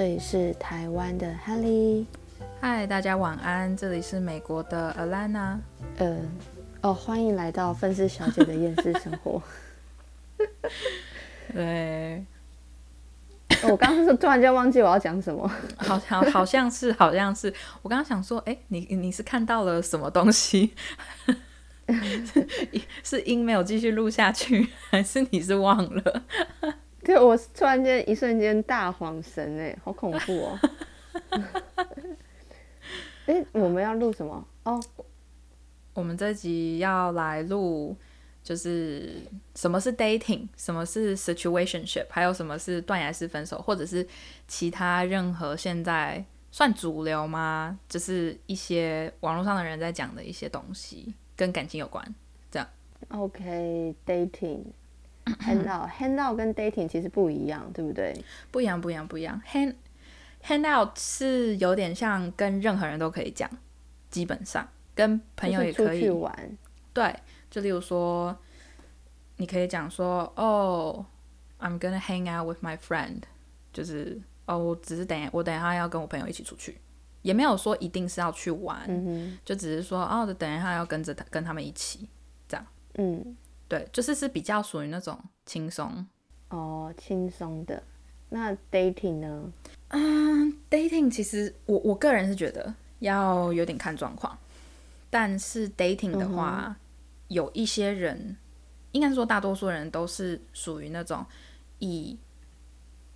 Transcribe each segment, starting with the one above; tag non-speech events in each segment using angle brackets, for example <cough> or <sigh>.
这里是台湾的 Helly。嗨，大家晚安，这里是美国的 Alana。呃，哦，欢迎来到愤世小姐的厌世生活。<laughs> 对，我刚刚是突然间忘记我要讲什么，<laughs> 好像好像是好像是，我刚刚想说，哎，你你是看到了什么东西？<laughs> 是音没有继续录下去，还是你是忘了？<laughs> 对，我突然间一瞬间大恍神，哎，好恐怖哦！哎，我们要录什么？哦，我们这集要来录，就是什么是 dating，什么是 situationship，还有什么是断崖式分手，或者是其他任何现在算主流吗？就是一些网络上的人在讲的一些东西。跟感情有关，这样。OK，dating，hand out，hand out 跟 dating 其实不一样，对不对？不一样，不一样，不一样。hand hand out 是有点像跟任何人都可以讲，基本上跟朋友也可以玩。对，就例如说，你可以讲说，哦，I'm gonna hang out with my friend，就是哦，我只是等我等一下要跟我朋友一起出去。也没有说一定是要去玩，就只是说哦，等一下要跟着他跟他们一起这样。嗯，对，就是是比较属于那种轻松哦，轻松的。那 dating 呢？嗯，dating 其实我我个人是觉得要有点看状况，但是 dating 的话，有一些人，应该是说大多数人都是属于那种以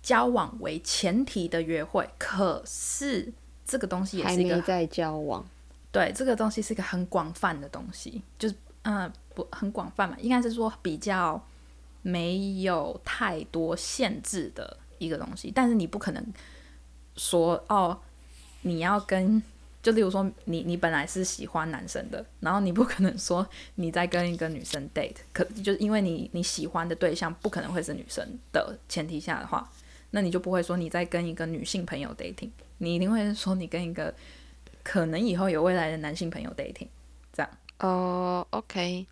交往为前提的约会，可是。这个东西也是一个在交往，对，这个东西是一个很广泛的东西，就是嗯，不很广泛嘛，应该是说比较没有太多限制的一个东西。但是你不可能说哦，你要跟，就例如说你你本来是喜欢男生的，然后你不可能说你在跟一个女生 <laughs> date，可就是因为你你喜欢的对象不可能会是女生的前提下的话，那你就不会说你在跟一个女性朋友 dating。你一定会说你跟一个可能以后有未来的男性朋友 dating，这样哦，OK，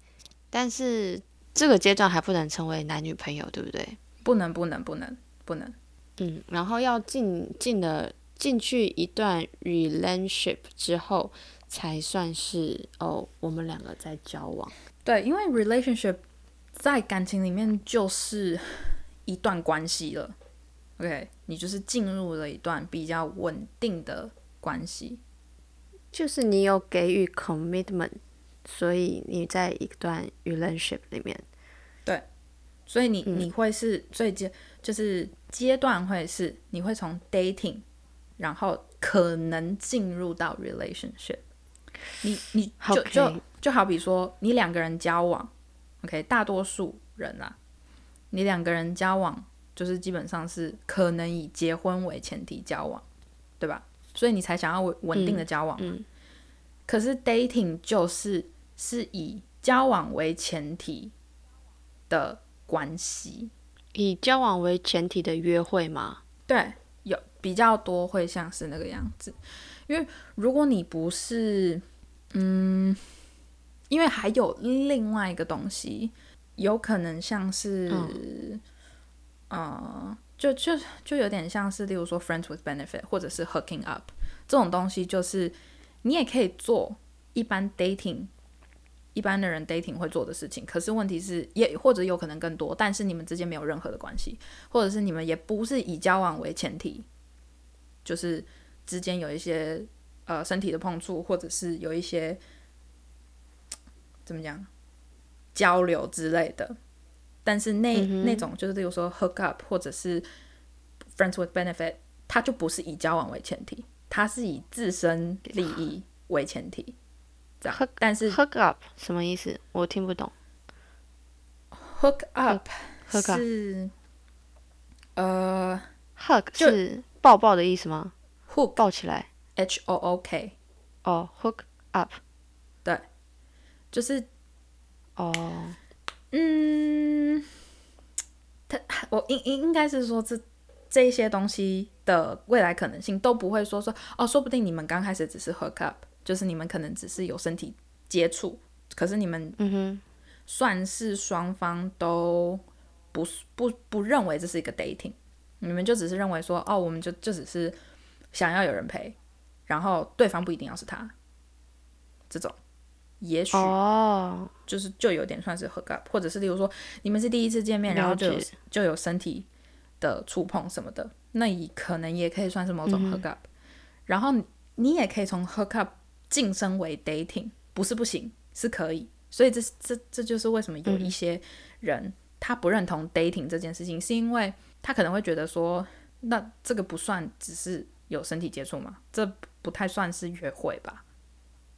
但是这个阶段还不能成为男女朋友，对不对？不能，不能，不能，不能。嗯，然后要进进了进去一段 relationship 之后，才算是哦，我们两个在交往。对，因为 relationship 在感情里面就是一段关系了。OK，你就是进入了一段比较稳定的关系，就是你有给予 commitment，所以你在一段 relationship 里面，对，所以你你会是最阶就是阶段会是你会从 dating，然后可能进入到 relationship，你你就就就好比说你两个人交往，OK，大多数人啊，你两个人交往。就是基本上是可能以结婚为前提交往，对吧？所以你才想要稳稳定的交往。嗯。可是 dating 就是是以交往为前提的关系，以交往为前提的约会吗？对，有比较多会像是那个样子。因为如果你不是，嗯，因为还有另外一个东西，有可能像是。嗯，就就就有点像是，例如说 friends with benefit，或者是 hooking up 这种东西，就是你也可以做一般 dating 一般的人 dating 会做的事情。可是问题是，也或者有可能更多，但是你们之间没有任何的关系，或者是你们也不是以交往为前提，就是之间有一些呃身体的碰触，或者是有一些怎么讲交流之类的。但是那那种就是，比如说 hook up 或者是 friends with benefit，它就不是以交往为前提，它是以自身利益为前提。这样，但是 hook up 什么意思？我听不懂。hook up 是呃，hug 是抱抱的意思吗？hook 抱起来，h o o k。哦，hook up，对，就是哦。嗯，他我应应应该是说这这些东西的未来可能性都不会说说哦，说不定你们刚开始只是 hook up，就是你们可能只是有身体接触，可是你们嗯哼，算是双方都不不不认为这是一个 dating，你们就只是认为说，哦，我们就就只是想要有人陪，然后对方不一定要是他，这种，也许哦，就是就有点算是 hook up，或者是例如说你们是第一次见面，然后就有就有身体的触碰什么的，那也可能也可以算是某种 hook up，、然后你你也可以从 hook up 晋升为 dating，不是不行，是可以，所以这这这就是为什么有一些人、他不认同 dating 这件事情，是因为他可能会觉得说，那这个不算只是有身体接触嘛，这不太算是约会吧，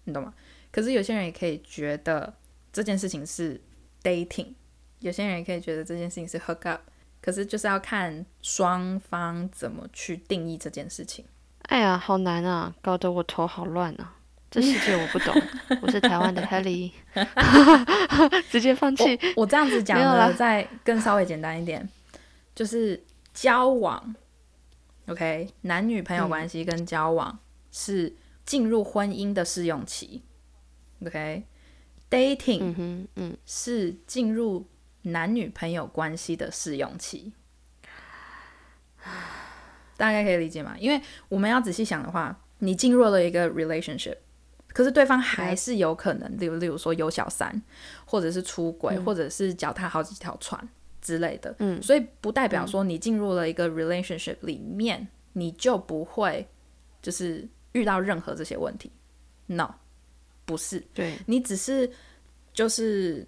你懂吗？可是有些人也可以觉得这件事情是 dating，有些人也可以觉得这件事情是 hook up，可是就是要看双方怎么去定义这件事情。哎呀，好难啊，搞得我头好乱啊。这世界我不懂，我是台湾的 <laughs> Helly，<laughs> 直接放弃。我我这样子讲没有啦呢，再更稍微简单一点，就是交往，OK，男女朋友关系跟交往是进入婚姻的试用期，OK，dating、嗯哼，嗯，是进入男女朋友关系的试用期，大概可以理解吗？因为我们要仔细想的话，你进入了一个 relationship，可是对方还是有可能，例如例如说有小三，或者是出轨，或者是脚踏好几条船之类的，嗯。所以不代表说你进入了一个 relationship 里面，你就不会就是遇到任何这些问题，no，不是，对，你只是就是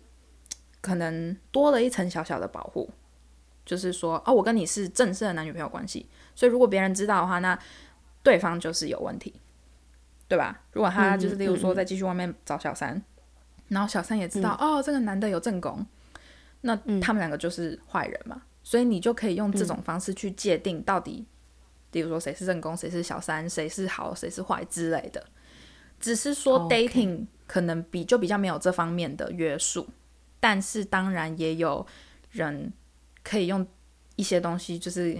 可能多了一层小小的保护，就是说，哦，我跟你是正式的男女朋友关系，所以如果别人知道的话，那对方就是有问题，对吧？如果他就是例如说再继续外面找小三，然后小三也知道，哦，这个男的有正宫，那他们两个就是坏人嘛，所以你就可以用这种方式去界定到底，例如说谁是正宫，谁是小三，谁是好，谁是坏之类的。只是说 dating 可能比就比较没有这方面的约束，但是当然也有人可以用一些东西，就是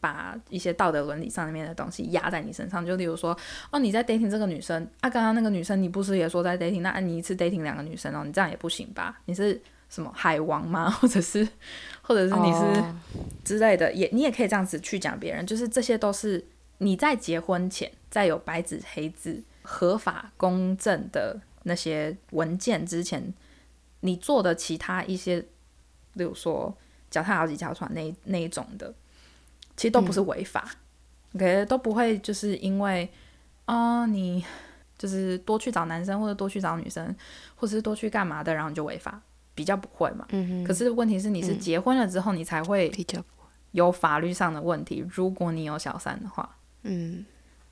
把一些道德伦理上面的东西压在你身上。就例如说，哦，你在 dating 这个女生啊，刚刚那个女生你不是也说在 dating，那你一次 dating 两个女生哦，你这样也不行吧？你是什么海王吗？<laughs> 或者是，或者是你是哦之类的，也你也可以这样子去讲别人，就是这些都是你在结婚前，在有白纸黑字、合法公正的那些文件之前，你做的其他一些，例如说脚踏好几条船那那一种的，其实都不是违法、o k 都不会就是因为啊、你就是多去找男生或者多去找女生，或者是多去干嘛的，然后你就违法，比较不会嘛。可是问题是你是结婚了之后，你才会比较，有法律上的问题。如果你有小三的话，嗯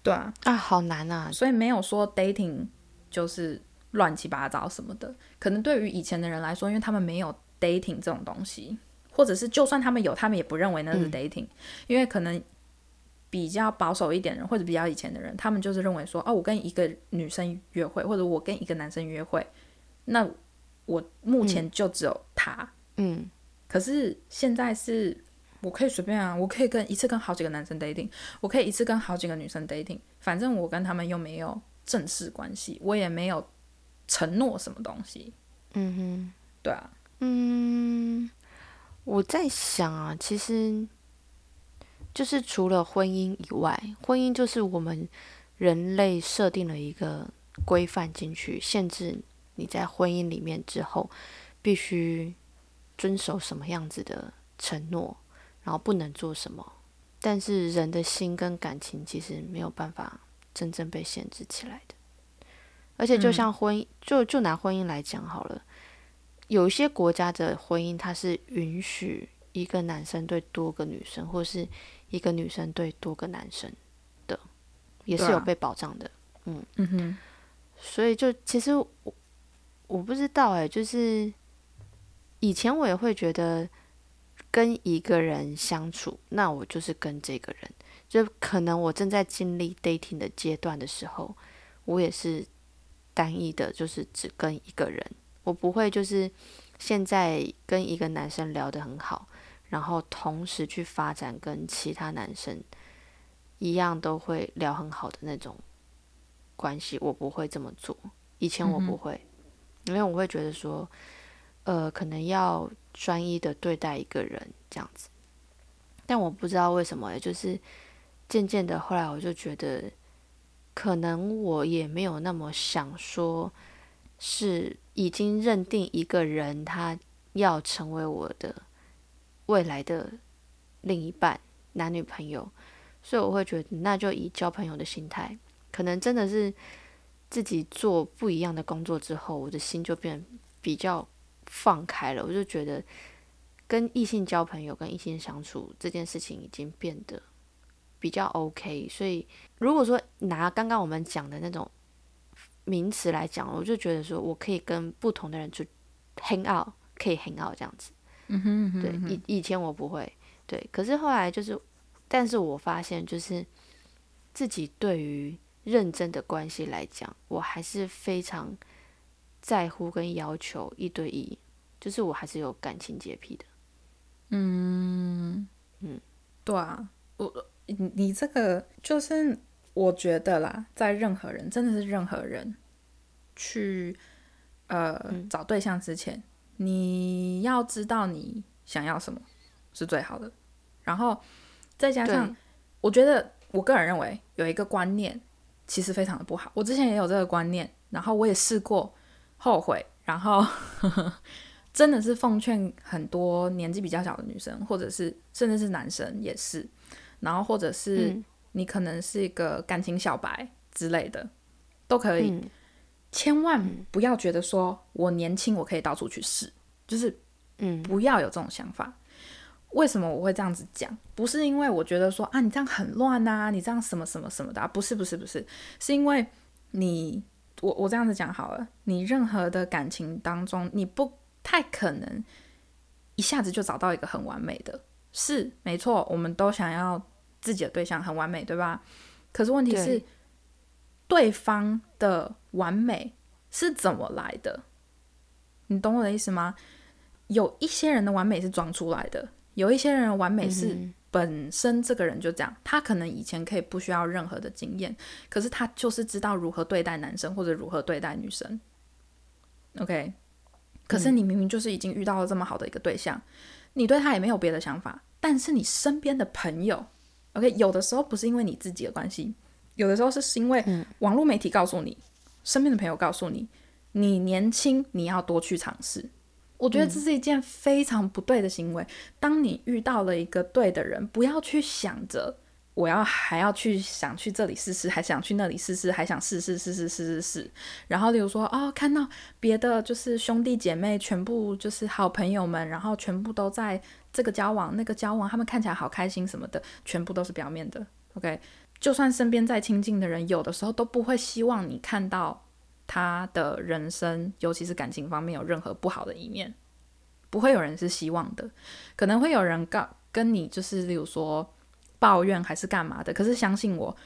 对啊，啊，好难啊，所以没有说 dating 就是乱七八糟什么的。可能对于以前的人来说，因为他们没有 dating 这种东西，或者是就算他们有，他们也不认为那是 dating，、因为可能比较保守一点的人或者比较以前的人，他们就是认为说，哦，我跟一个女生约会，或者我跟一个男生约会，那我目前就只有他。嗯。可是现在是我可以随便啊，我可以跟一次跟好几个男生 dating，我可以一次跟好几个女生 dating，反正我跟他们又没有正式关系，我也没有承诺什么东西，嗯哼。对啊，嗯，我在想啊，其实就是除了婚姻以外，婚姻就是我们人类设定了一个规范进去，限制你在婚姻里面之后必须遵守什么样子的承诺，然后不能做什么。但是人的心跟感情其实没有办法真正被限制起来的，而且就像婚姻，就就拿婚姻来讲好了。有一些国家的婚姻，它是允许一个男生对多个女生，或是一个女生对多个男生的，也是有被保障的。嗯。哼，所以就其实我我不知道哎、就是以前我也会觉得跟一个人相处，那我就是跟这个人，就可能我正在经历 dating 的阶段的时候，我也是单一的，就是只跟一个人，我不会就是现在跟一个男生聊得很好，然后同时去发展跟其他男生一样都会聊很好的那种关系，我不会这么做。以前我不会，因为我会觉得说，呃，可能要专一的对待一个人这样子。但我不知道为什么，就是渐渐的，后来我就觉得，可能我也没有那么想说，是已经认定一个人他要成为我的未来的另一半、男女朋友，所以我会觉得，那就以交朋友的心态，可能真的是自己做不一样的工作之后，我的心就变比较放开了，我就觉得。跟异性交朋友、跟异性相处这件事情已经变得比较 OK，所以如果说拿刚刚我们讲的那种名词来讲，我就觉得说我可以跟不同的人去 hang out，可以 hang out 这样子。嗯哼，对，以以前我不会，对，可是后来就是，但是我发现就是自己对于认真的关系来讲，我还是非常在乎跟要求一对一，就是我还是有感情洁癖的。嗯嗯，对啊，我你你这个就是我觉得啦，在任何人真的是任何人去呃找对象之前，你要知道你想要什么是最好的，然后再加上我觉得我个人认为有一个观念其实非常的不好，我之前也有这个观念，然后我也试过后悔，然后。<laughs> 真的是奉劝很多年纪比较小的女生，或者是甚至是男生也是，然后或者是你可能是一个感情小白之类的，都可以，千万不要觉得说我年轻我可以到处去试，就是嗯不要有这种想法。为什么我会这样子讲？不是因为我觉得说啊你这样很乱啊，你这样什么什么什么的，不是不是不是，是因为你我我这样子讲好了，你任何的感情当中你不。太可能一下子就找到一个很完美的，是没错，我们都想要自己的对象很完美，对吧？可是问题是，对方的完美是怎么来的？你懂我的意思吗？有一些人的完美是装出来的，有一些人的完美是本身这个人就这样，他可能以前可以不需要任何的经验，可是他就是知道如何对待男生或者如何对待女生。OK。可是你明明就是已经遇到了这么好的一个对象，你对他也没有别的想法，但是你身边的朋友，OK，有的时候不是因为你自己的关系，有的时候是因为网络媒体告诉你，身边的朋友告诉你，你年轻，你要多去尝试。我觉得这是一件非常不对的行为。当你遇到了一个对的人，不要去想着。我要还要去想去这里试试，还想去那里试试，还想试试试试试试试。然后，例如说，哦，看到别的就是兄弟姐妹，全部就是好朋友们，然后全部都在这个交往、那个交往，他们看起来好开心什么的，全部都是表面的。OK，就算身边再亲近的人，有的时候都不会希望你看到他的人生，尤其是感情方面有任何不好的一面，不会有人是希望的。可能会有人告跟你，就是例如说。抱怨还是干嘛的？可是相信我，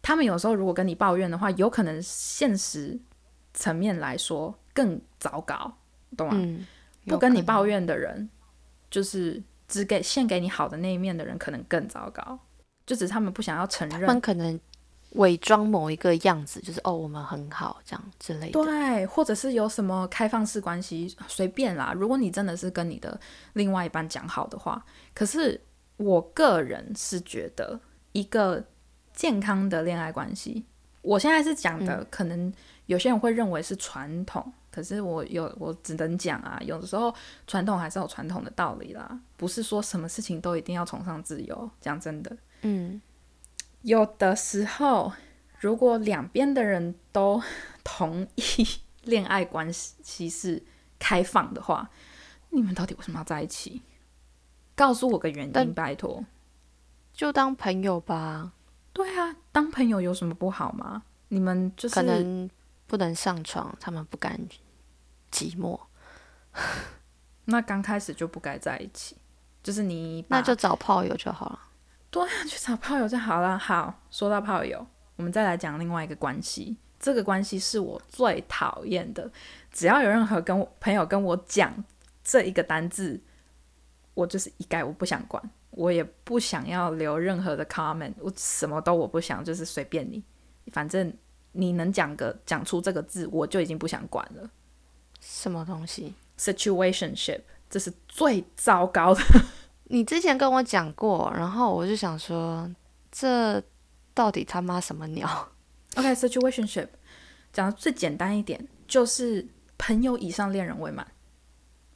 他们有时候如果跟你抱怨的话，有可能现实层面来说更糟糕，懂吗？不跟你抱怨的人，就是只给献给你好的那一面的人，可能更糟糕。就只是他们不想要承认，他们可能伪装某一个样子，就是哦，我们很好这样之类的。对，或者是有什么开放式关系，随便啦。如果你真的是跟你的另外一半讲好的话，可是。我个人是觉得一个健康的恋爱关系，我现在是讲的，可能有些人会认为是传统，可是我有我只能讲啊，有的时候传统还是有传统的道理啦，不是说什么事情都一定要崇尚自由。讲真的，嗯，有的时候如果两边的人都同意恋爱关系是开放的话，你们到底为什么要在一起？告诉我个原因，拜托。就当朋友吧。对啊，当朋友有什么不好吗？你们就是可能不能上床，他们不甘寂寞。那刚开始就不该在一起，就是你那就找炮友就好了。对啊，去找炮友就好了。好，说到炮友，我们再来讲另外一个关系。这个关系是我最讨厌的。只要有任何跟我朋友跟我讲这一个单字。我就是一概我不想管，我也不想要留任何的 comment，我什么都我不想，就是随便你，反正你能讲个讲出这个字，我就已经不想管了。什么东西？situationship，这是最糟糕的 <laughs> 你之前跟我讲过，然后我就想说，这到底他妈什么鸟？OK，situationship，讲的最简单一点，就是朋友以上恋人未满，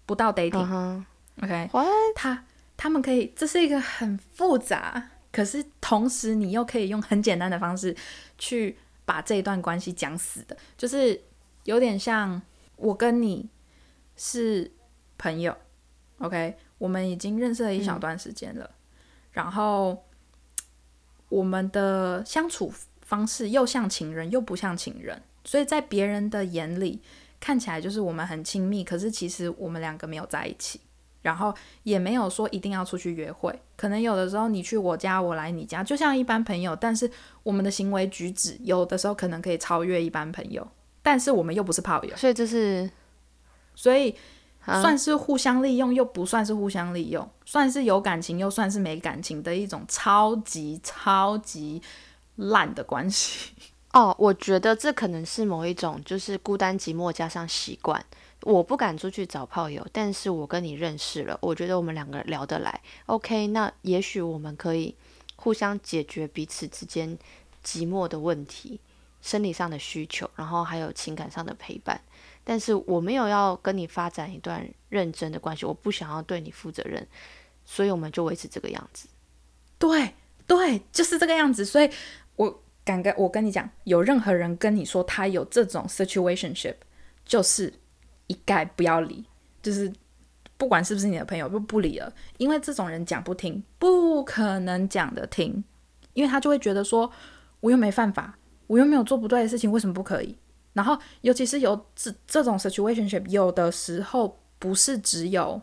不到 dating。OK，他他们可以，这是一个很复杂，可是同时你又可以用很简单的方式去把这一段关系讲死的，就是有点像我跟你是朋友，OK，我们已经认识了一小段时间了，然后我们的相处。方式又像情人又不像情人，所以在别人的眼里看起来就是我们很亲密，可是其实我们两个没有在一起，然后也没有说一定要出去约会。可能有的时候你去我家，我来你家，就像一般朋友，但是我们的行为举止有的时候可能可以超越一般朋友，但是我们又不是炮友，所以这是，所以算是互相利用，又不算是互相利用，算是有感情又算是没感情的一种超级超级。烂的关系 <laughs> 哦，我觉得这可能是某一种，就是孤单寂寞加上习惯。我不敢出去找炮友，但是我跟你认识了，我觉得我们两个聊得来。OK，那也许我们可以互相解决彼此之间寂寞的问题，生理上的需求，然后还有情感上的陪伴。但是我没有要跟你发展一段认真的关系，我不想要对你负责任，所以我们就维持这个样子。对对，就是这个样子，所以。我敢跟我跟你讲，有任何人跟你说他有这种 situationship，就是一概不要理，就是不管是不是你的朋友，就不理了。因为这种人讲不听，不可能讲的听，因为他就会觉得说，我又没犯法，我又没有做不对的事情，为什么不可以？然后，尤其是有这这种 situationship，有的时候不是只有。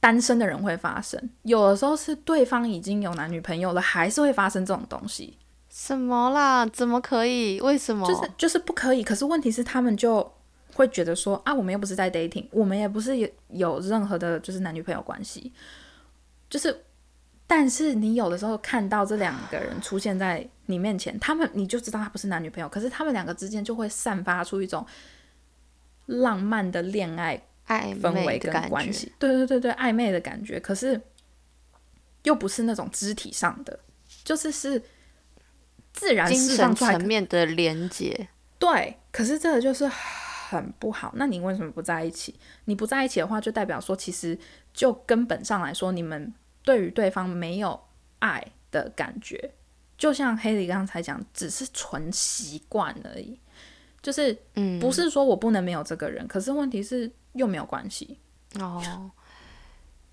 单身的人会发生，有的时候是对方已经有男女朋友了，还是会发生这种东西。什么啦？怎么可以？为什么？就是就是不可以。可是问题是，他们就会觉得说啊，我们又不是在 dating，我们也不是有有任何的，就是男女朋友关系。就是，但是你有的时候看到这两个人出现在你面前，他们你就知道他不是男女朋友。可是他们两个之间就会散发出一种浪漫的恋爱。氛围跟关系，对对对对，暧昧的感觉，可是又不是那种肢体上的，就是是自然精神层面的连接。对，可是这个就是很不好。那你为什么不在一起？你不在一起的话，就代表说，其实就根本上来说，你们对于对方没有爱的感觉。就像黑里刚才讲，只是纯习惯而已。就是，嗯，不是说我不能没有这个人，可是问题是。又没有关系哦。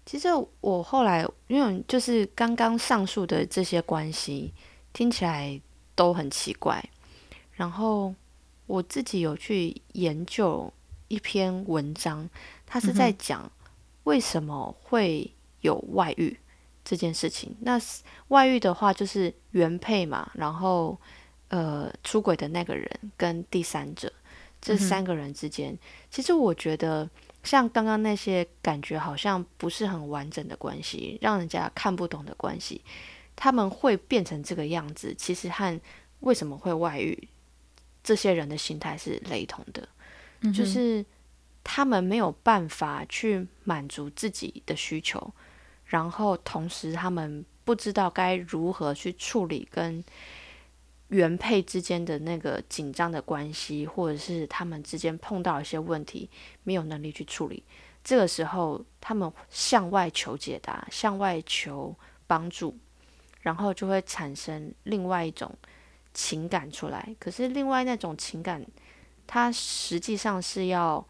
其实我后来，因为就是刚刚上述的这些关系听起来都很奇怪，然后我自己有去研究一篇文章，他是在讲为什么会有外遇这件事情。那外遇的话，就是原配嘛，然后呃出轨的那个人跟第三者。这三个人之间，其实我觉得像刚刚那些感觉好像不是很完整的关系，让人家看不懂的关系，他们会变成这个样子，其实和为什么会外遇，这些人的心态是雷同的，就是他们没有办法去满足自己的需求，然后同时他们不知道该如何去处理跟。原配之间的那个紧张的关系，或者是他们之间碰到一些问题，没有能力去处理，这个时候他们向外求解答，向外求帮助，然后就会产生另外一种情感出来。可是另外那种情感，它实际上是要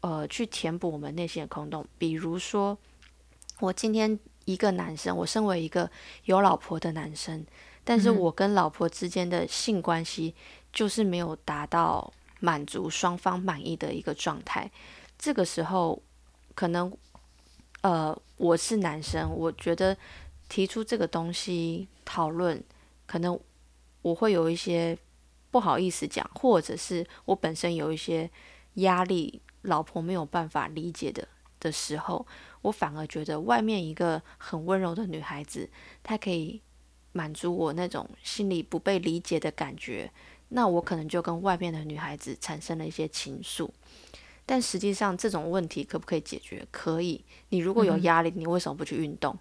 呃去填补我们内心的空洞。比如说，我今天一个男生，我身为一个有老婆的男生。但是我跟老婆之间的性关系就是没有达到满足双方满意的一个状态。这个时候，可能呃，我是男生，我觉得提出这个东西讨论，可能我会有一些不好意思讲，或者是我本身有一些压力，老婆没有办法理解的的时候，我反而觉得外面一个很温柔的女孩子，她可以。满足我那种心里不被理解的感觉，那我可能就跟外面的女孩子产生了一些情愫。但实际上这种问题可不可以解决？可以。你如果有压力，你为什么不去运动？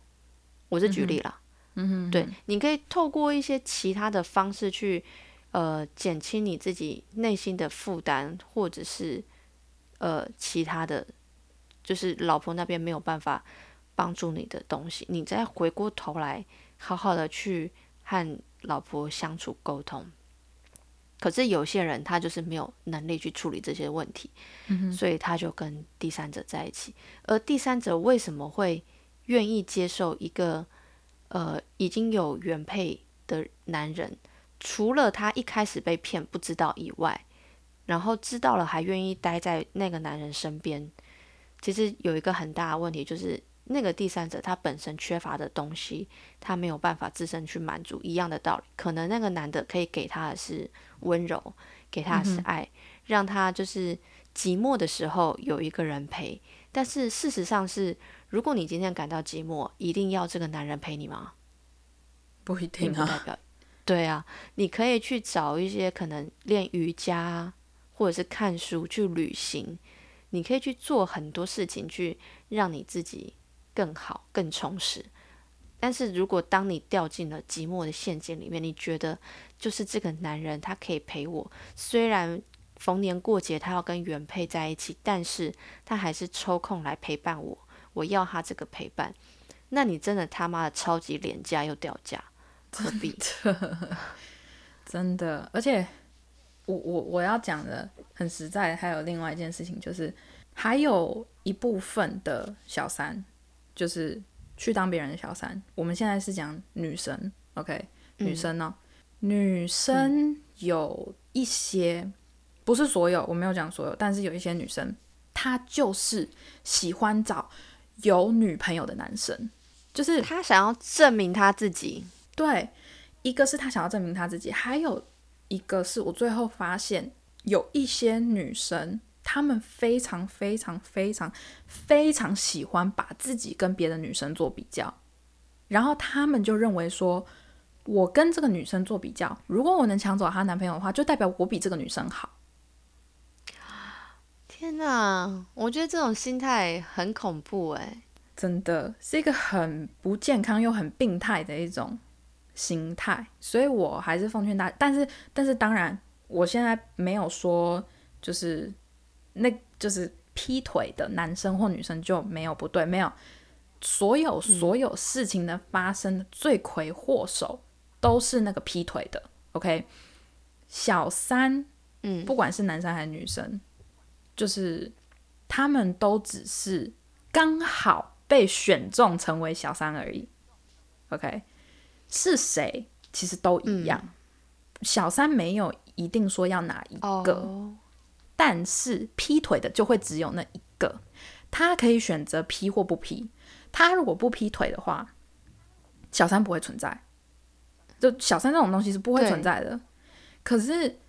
我是举例了。嗯哼，对，你可以透过一些其他的方式去，呃，减轻你自己内心的负担，或者是呃其他的，就是老婆那边没有办法帮助你的东西，你再回过头来好好的去和老婆相处沟通。可是有些人他就是没有能力去处理这些问题，所以他就跟第三者在一起。而第三者为什么会愿意接受一个？呃，已经有原配的男人，除了他一开始被骗不知道以外，然后知道了还愿意待在那个男人身边，其实有一个很大的问题，就是那个第三者他本身缺乏的东西，他没有办法自身去满足。一样的道理，可能那个男的可以给他的是温柔，给他的是爱，让他就是寂寞的时候有一个人陪。但是事实上是。如果你今天感到寂寞，一定要这个男人陪你吗？不一定啊。代表，对啊，你可以去找一些可能练瑜伽，或者是看书、去旅行，你可以去做很多事情，去让你自己更好、更充实。但是如果当你掉进了寂寞的陷阱里面，你觉得就是这个男人他可以陪我，虽然逢年过节他要跟原配在一起，但是他还是抽空来陪伴我。我要他这个陪伴，那你真的他妈的超级廉价又掉价，何必？<laughs> 真的，而且我我我要讲的很实在，还有另外一件事情，就是还有一部分的小三，就是去当别人的小三。我们现在是讲女生，OK？女生呢？女生有一些，不是所有，我没有讲所有，但是有一些女生，她就是喜欢找。有女朋友的男生，就是她想要证明她自己。对，一个是她想要证明她自己，还有一个是我最后发现，有一些女生，她们非常非常非常非常喜欢把自己跟别的女生做比较，然后她们就认为说，我跟这个女生做比较，如果我能抢走她男朋友的话，就代表我比这个女生好。天哪，我觉得这种心态很恐怖哎，真的是一个很不健康又很病态的一种心态。所以我还是奉劝大，但是但是当然，我现在没有说就是那就是劈腿的男生或女生就没有不对，没有所有所有事情的发生的罪魁祸首都是那个劈腿的。OK，小三，嗯，不管是男生还是女生。就是他们都只是刚好被选中成为小三而已，OK？是谁其实都一样，小三没有一定说要哪一个，但是劈腿的就会只有那一个，他可以选择劈或不劈。他如果不劈腿的话，小三不会存在，就小三这种东西是不会存在的。可是。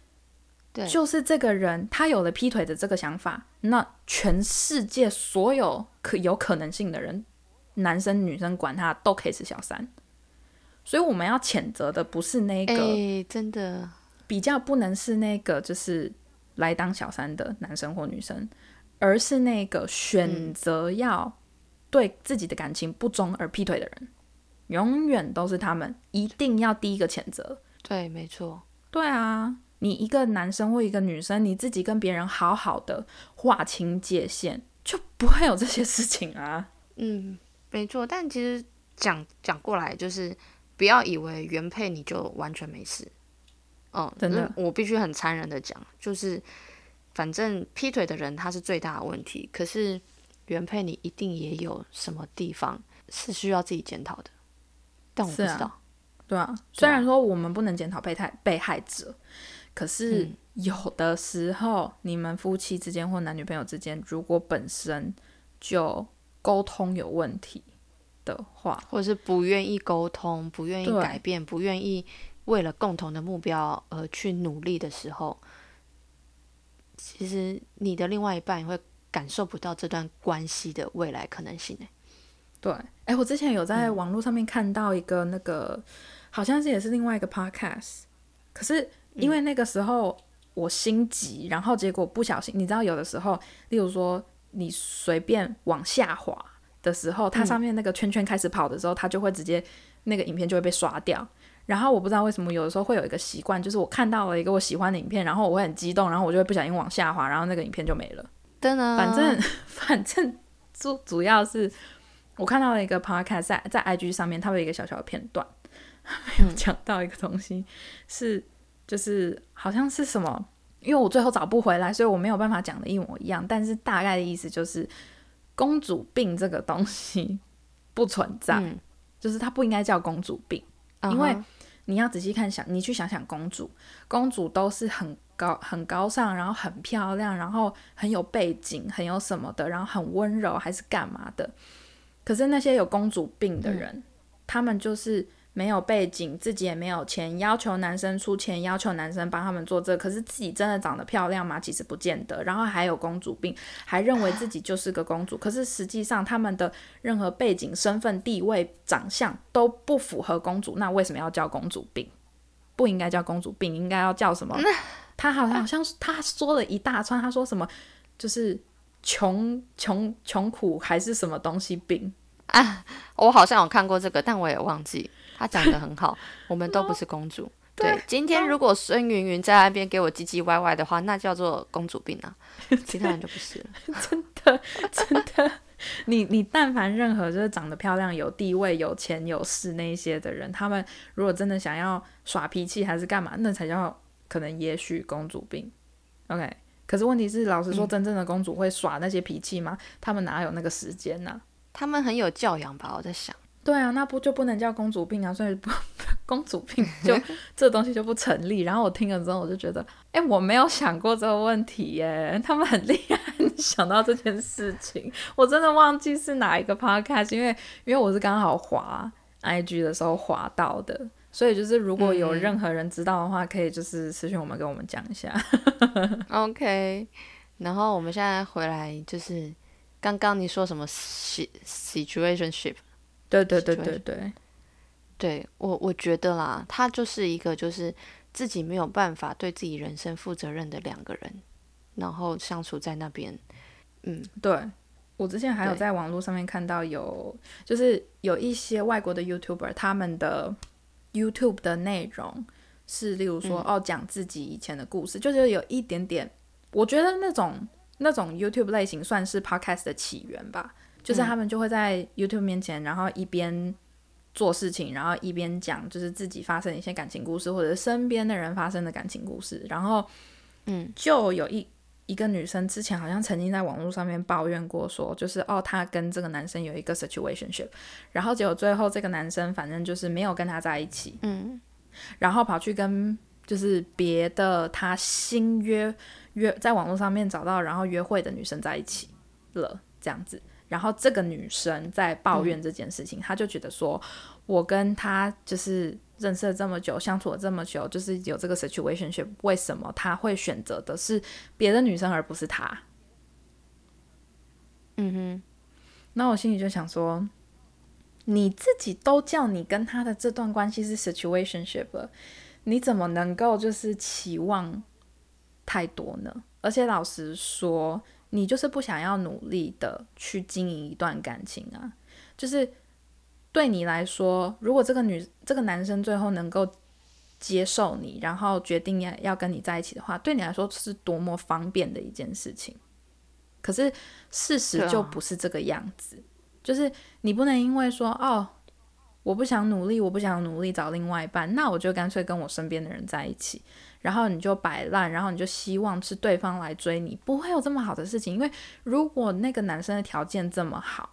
就是这个人，他有了劈腿的这个想法，那全世界所有可有可能性的人，男生女生管他都可以是小三。所以我们要谴责的不是那个，真的比较不能是那个就是来当小三的男生或女生，而是那个选择要对自己的感情不忠而劈腿的人，永远都是他们，一定要第一个谴责。对，没错，对啊。你一个男生或一个女生，你自己跟别人好好的划清界限，就不会有这些事情啊。嗯，没错。但其实讲讲过来，就是不要以为原配你就完全没事。哦，真的，我必须很残忍的讲，就是反正劈腿的人他是最大的问题，可是原配你一定也有什么地方是需要自己检讨的。但我不知道，对啊。虽然说我们不能检讨被害被害者。可是有的时候，你们夫妻之间或男女朋友之间，如果本身就沟通有问题的话，或者是不愿意沟通、不愿意改变、不愿意为了共同的目标而去努力的时候，其实你的另外一半会感受不到这段关系的未来可能性。对，哎，我之前有在网络上面看到一个那个，好像是也是另外一个 podcast，可是。因为那个时候，我心急，然后结果不小心，你知道有的时候，例如说你随便往下滑的时候，它上面那个圈圈开始跑的时候，它就会直接那个影片就会被刷掉。然后我不知道为什么有的时候会有一个习惯，就是我看到了一个我喜欢的影片，然后我会很激动，然后我就会不小心往下滑，然后那个影片就没了。真的，反正 <laughs> 反正主主要是我看到了一个 podcast 在在 IG 上面，它有一个小小的片段，没有讲到一个东西，是就是好像是什么，因为我最后找不回来，所以我没有办法讲的一模一样。但是大概的意思就是，公主病这个东西 <laughs> 不存在，嗯就是它不应该叫公主病。因为你要仔细看想，你去想想公主，公主都是很高很高尚，然后很漂亮，然后很有背景，很有什么的，然后很温柔还是干嘛的。可是那些有公主病的人，他们就是没有背景，自己也没有钱，要求男生出钱，要求男生帮他们做这个可是自己真的长得漂亮吗？其实不见得。然后还有公主病，还认为自己就是个公主，可是实际上他们的任何背景、身份、地位、长相都不符合公主，那为什么要叫公主病？不应该叫公主病，应该要叫什么？他好像好像他说了一大串，他说什么就是穷穷穷苦还是什么东西病啊？我好像有看过这个，但我也忘记。他讲的很好，<laughs> 我们都不是公主。对，今天如果孙云云在那边给我唧唧歪歪的话，那叫做公主病啊，<laughs> 其他人就不是了。<laughs> 真的真的，你你但凡任何就是长得漂亮、有地位、有钱有势那一些的人，他们如果真的想要耍脾气还是干嘛，那才叫可能也许公主病。OK，可是问题是，老实说，真正的公主会耍那些脾气吗？他们哪有那个时间呢、他们很有教养吧？我在想，对啊，那不就不能叫公主病啊？所以不 <laughs> 公主病就 <laughs> 这东西就不成立。然后我听了之后，我就觉得，哎，我没有想过这个问题耶。他们很厉害，想到这件事情，我真的忘记是哪一个 podcast，因为因为我是刚好滑 IG 的时候滑到的，所以就是如果有任何人知道的话，可以就是私信我们跟我们讲一下。OK，然后我们现在回来就是刚刚你说什么 situationship？对对对对对，对我我觉得啦，他就是一个就是自己没有办法对自己人生负责任的两个人，然后相处在那边，嗯，对，我之前还有在网络上面看到有，就是有一些外国的 YouTuber，他们的 YouTube 的内容是，例如说、哦，讲自己以前的故事，就是有一点点，我觉得那种那种 YouTube 类型算是 Podcast 的起源吧，就是他们就会在 YouTube 面前，然后一边做事情，然后一边讲就是自己发生一些感情故事，或者是身边的人发生的感情故事，然后嗯，就有一一个女生之前好像曾经在网络上面抱怨过说，就是哦，她跟这个男生有一个 situationship，然后结果最后这个男生反正就是没有跟她在一起，嗯，然后跑去跟就是别的他新约约在网络上面找到然后约会的女生在一起了，这样子。然后这个女生在抱怨这件事情，她就觉得说，我跟他就是认识了这么久，相处了这么久，就是有这个 situationship，为什么他会选择的是别的女生而不是他？嗯哼，那我心里就想说，你自己都叫你跟他的这段关系是 situationship 了，你怎么能够就是期望太多呢？而且老实说，你就是不想要努力的去经营一段感情啊，就是对你来说，如果这个女这个男生最后能够接受你，然后决定要要跟你在一起的话，对你来说是多么方便的一件事情。可是事实就不是这个样子，就是你不能因为说哦，我不想努力，我不想努力找另外一半，那我就干脆跟我身边的人在一起，然后你就摆烂，然后你就希望是对方来追你，不会有这么好的事情。因为如果那个男生的条件这么好，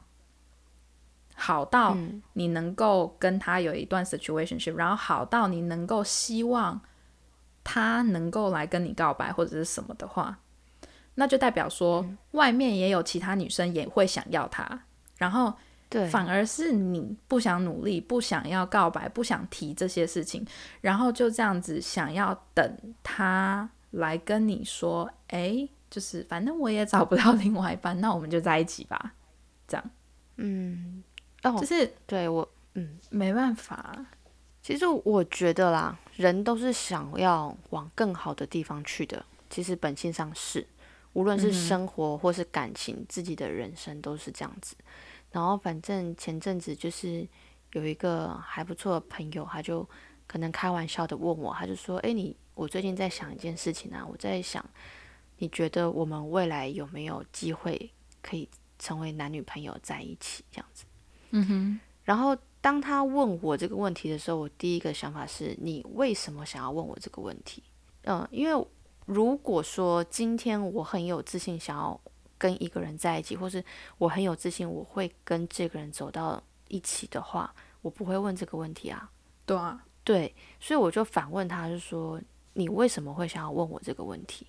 好到嗯你能够跟他有一段 situationship，然后好到你能够希望他能够来跟你告白或者是什么的话，那就代表说、外面也有其他女生也会想要他，然后对，反而是你不想努力，不想要告白，不想提这些事情，然后就这样子想要等他来跟你说，诶，就是反正我也找不到另外一半，那我们就在一起吧，这样。嗯，哦就，是对我，嗯，没办法，其实我觉得啦，人都是想要往更好的地方去的，其实本性上是，无论是生活或是感情，自己的人生都是这样子。然后反正前阵子就是有一个还不错的朋友，他就可能开玩笑的问我，他就说：“诶，你我最近在想一件事情啊，我在想，你觉得我们未来有没有机会可以成为男女朋友在一起这样子？”嗯哼。然后当他问我这个问题的时候，我第一个想法是你为什么想要问我这个问题？嗯，因为如果说今天我很有自信想要。跟一个人在一起，或是我很有自信，我会跟这个人走到一起的话，我不会问这个问题啊。对啊，对，所以我就反问他，就说你为什么会想要问我这个问题？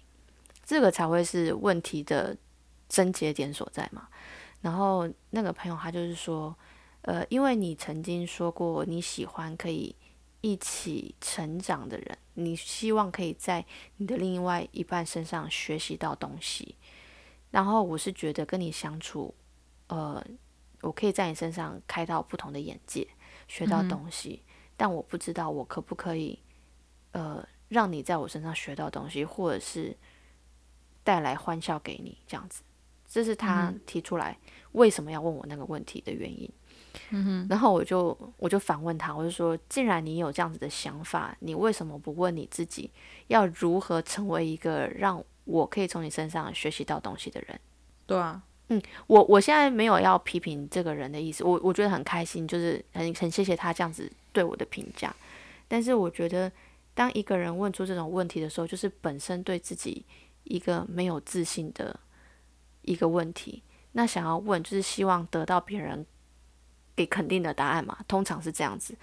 这个才会是问题的症结点所在嘛。然后那个朋友他就是说，呃，因为你曾经说过你喜欢可以一起成长的人，你希望可以在你的另外一半身上学习到东西。然后我是觉得跟你相处，呃，我可以在你身上开到不同的眼界，学到东西。但我不知道我可不可以，呃，让你在我身上学到东西，或者是带来欢笑给你这样子。这是他提出来为什么要问我那个问题的原因。嗯哼。然后我就我就反问他，我就说：既然你有这样子的想法，你为什么不问你自己，要如何成为一个让？我可以从你身上学习到东西的人，对啊，嗯，我我现在没有要批评这个人的意思，我我觉得很开心，就是很很谢谢他这样子对我的评价。但是我觉得，当一个人问出这种问题的时候，就是本身对自己一个没有自信的一个问题。那想要问，就是希望得到别人给肯定的答案嘛，通常是这样子。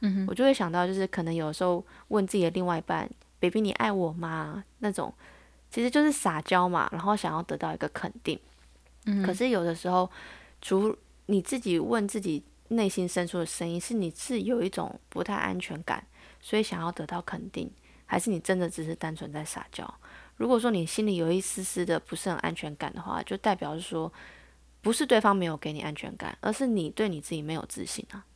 嗯哼，我就会想到，就是可能有时候问自己的另外一半，baby，你爱我吗？那种。其实就是撒娇嘛，然后想要得到一个肯定。嗯，可是有的时候，除你自己问自己内心深处的声音，是你是有一种不太安全感，所以想要得到肯定，还是你真的只是单纯在撒娇？如果说你心里有一丝丝的不是很安全感的话，就代表是说，不是对方没有给你安全感，而是你对你自己没有自信啊，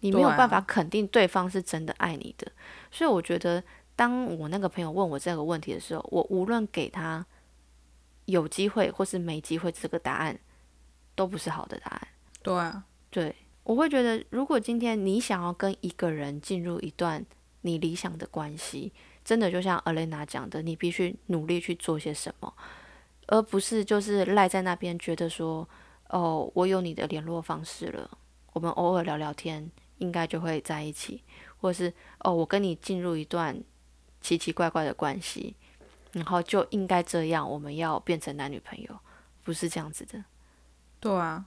你没有办法肯定对方是真的爱你的。所以我觉得。当我那个朋友问我这个问题的时候，我无论给他有机会或是没机会，这个答案都不是好的答案。对啊，对，我会觉得，如果今天你想要跟一个人进入一段你理想的关系，真的就像 Alena 讲的，你必须努力去做些什么，而不是就是赖在那边觉得说，哦，我有你的联络方式了，我们偶尔聊聊天，应该就会在一起，或者是哦，我跟你进入一段。奇奇怪怪的关系，然后就应该这样，我们要变成男女朋友，不是这样子的。对啊，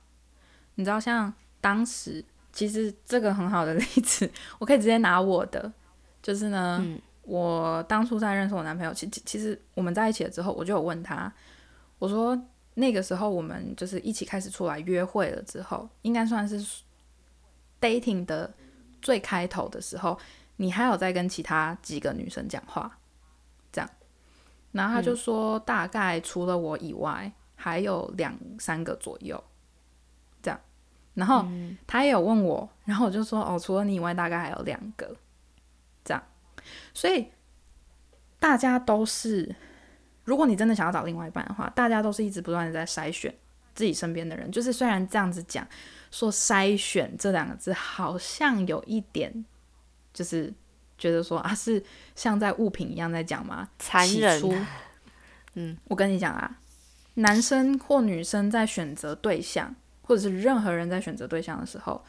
你知道，像当时其实这个很好的例子，我可以直接拿我的，就是呢，我当初在认识我男朋友，其其实我们在一起了之后，我就有问他，我说那个时候我们就是一起开始出来约会了之后，应该算是 dating 的最开头的时候。你还有在跟其他几个女生讲话，这样，然后他就说大概除了我以外还有两三个左右，这样，然后他也有问我，然后我就说哦，除了你以外大概还有两个，这样，所以大家都是，如果你真的想要找另外一半的话，大家都是一直不断的在筛选自己身边的人，就是虽然这样子讲说筛选这两个字好像有一点。就是觉得说啊，是像在物品一样在讲吗？残忍。<laughs> 嗯，我跟你讲啊，男生或女生在选择对象，或者是任何人在选择对象的时候，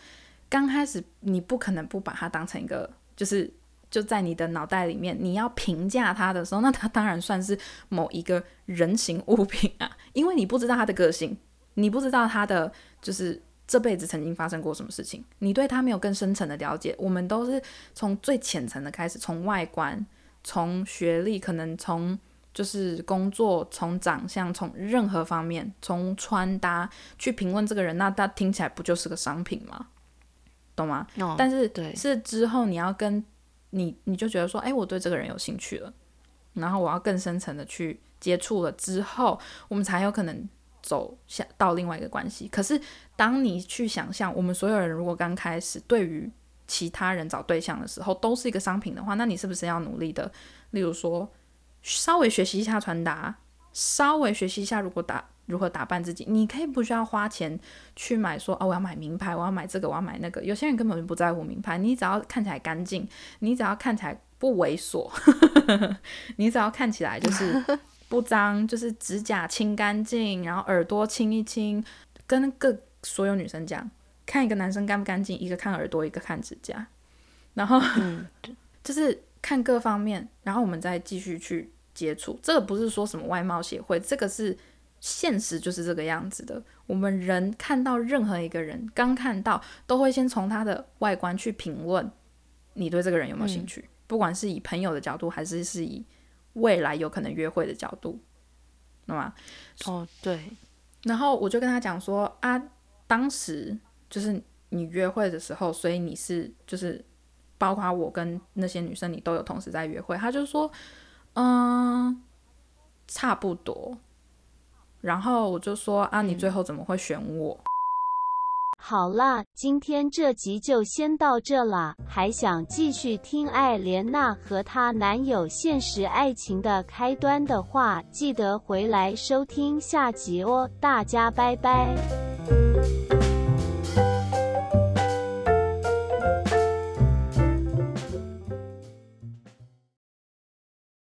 刚开始你不可能不把他当成一个，就是就在你的脑袋里面，你要评价他的时候，那他当然算是某一个人形物品啊，因为你不知道他的个性，你不知道他的就是。这辈子曾经发生过什么事情？你对他没有更深层的了解。我们都是从最浅层的开始，从外观、从学历，可能从就是工作、从长相、从任何方面、从穿搭去评论这个人，那他听起来不就是个商品吗？懂吗？但是对，是之后你要跟你，你就觉得说，哎，我对这个人有兴趣了，然后我要更深层的去接触了之后，我们才有可能。走向到另外一个关系，可是当你去想象，我们所有人如果刚开始对于其他人找对象的时候都是一个商品的话，那你是不是要努力的？例如说，稍微学习一下穿搭，稍微学习一下如果打如何打扮自己，你可以不需要花钱去买说哦，我要买名牌，我要买这个，我要买那个。有些人根本不在乎名牌，你只要看起来干净，你只要看起来不猥琐，你只要看起来就是 <laughs> 不脏，就是指甲清干净，然后耳朵清一清，跟各所有女生讲，看一个男生干不干净，一个看耳朵，一个看指甲，然后 <laughs> 就是看各方面，然后我们再继续去接触。这个不是说什么外貌协会，这个是。现实就是这个样子的。我们人看到任何一个人，刚看到都会先从他的外观去评论，你对这个人有没有兴趣？不管是以朋友的角度，还是是以未来有可能约会的角度，懂吗？哦，对。然后我就跟他讲说啊，当时就是你约会的时候，所以你是就是包括我跟那些女生，你都有同时在约会。他就说，嗯，差不多。然后我就说啊，你最后怎么会选我？好啦，今天这集就先到这啦。还想继续听艾莲娜和她男友现实爱情的开端的话，记得回来收听下集哦。大家拜拜。